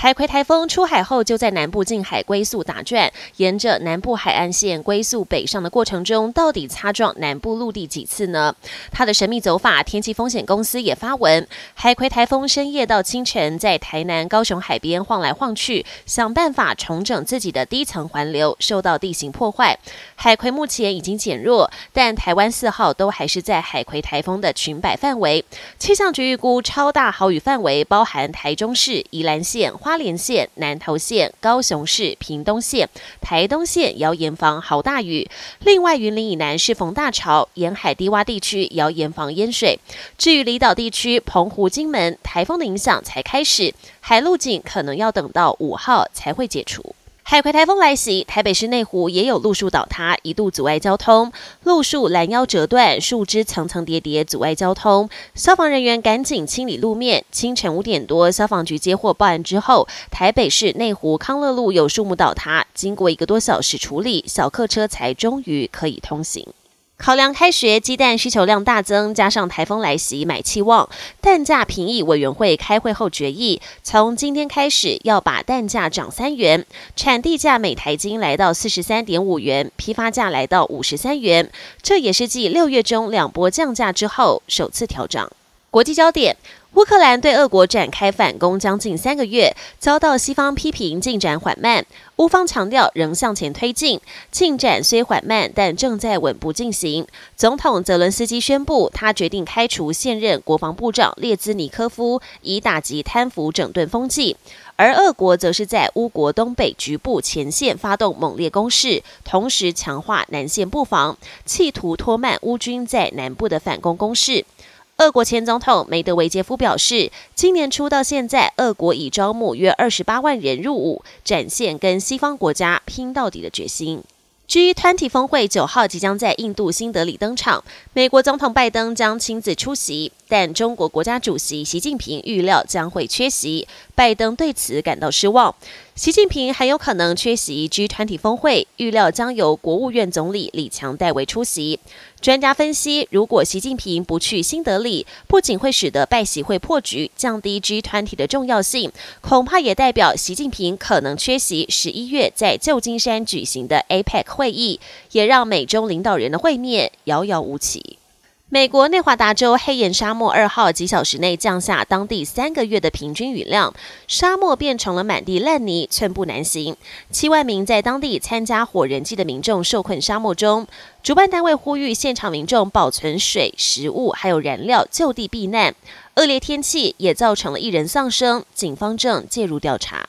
海葵台风出海后，就在南部近海龟速打转，沿着南部海岸线龟速北上的过程中，到底擦撞南部陆地几次呢？它的神秘走法，天气风险公司也发文，海葵台风深夜到清晨在台南、高雄海边晃来晃去，想办法重整自己的低层环流，受到地形破坏。海葵目前已经减弱，但台湾四号都还是在海葵台风的裙摆范围。气象局预估超大豪雨范围包含台中市、宜兰县。花莲县、南投县、高雄市、屏东县、台东县要严防豪大雨。另外，云林以南是逢大潮，沿海低洼地区要严防淹水。至于离岛地区，澎湖、金门台风的影响才开始，海陆警可能要等到五号才会解除。海葵台风来袭，台北市内湖也有路树倒塌，一度阻碍交通。路树拦腰折断，树枝层层叠叠，阻碍交通。消防人员赶紧清理路面。清晨五点多，消防局接获报案之后，台北市内湖康乐路有树木倒塌，经过一个多小时处理，小客车才终于可以通行。考量开学鸡蛋需求量大增，加上台风来袭，买气旺，蛋价评议委员会开会后决议，从今天开始要把蛋价涨三元，产地价每台斤来到四十三点五元，批发价来到五十三元，这也是继六月中两波降价之后首次调涨。国际焦点。乌克兰对俄国展开反攻将近三个月，遭到西方批评进展缓慢。乌方强调仍向前推进，进展虽缓慢，但正在稳步进行。总统泽伦斯基宣布，他决定开除现任国防部长列兹尼科夫，以打击贪腐整顿风气。而俄国则是在乌国东北局部前线发动猛烈攻势，同时强化南线布防，企图拖慢乌军在南部的反攻攻势。俄国前总统梅德韦杰夫表示，今年初到现在，俄国已招募约二十八万人入伍，展现跟西方国家拼到底的决心。G 团体峰会九号即将在印度新德里登场，美国总统拜登将亲自出席，但中国国家主席习近平预料将会缺席，拜登对此感到失望。习近平很有可能缺席 G20 峰会，预料将由国务院总理李强代为出席。专家分析，如果习近平不去新德里，不仅会使得拜习会破局，降低 G20 的重要性，恐怕也代表习近平可能缺席十一月在旧金山举行的 APEC 会议，也让美中领导人的会面遥遥无期。美国内华达州黑岩沙漠二号几小时内降下当地三个月的平均雨量，沙漠变成了满地烂泥，寸步难行。七万名在当地参加火人祭的民众受困沙漠中，主办单位呼吁现场民众保存水、食物还有燃料，就地避难。恶劣天气也造成了一人丧生，警方正介入调查。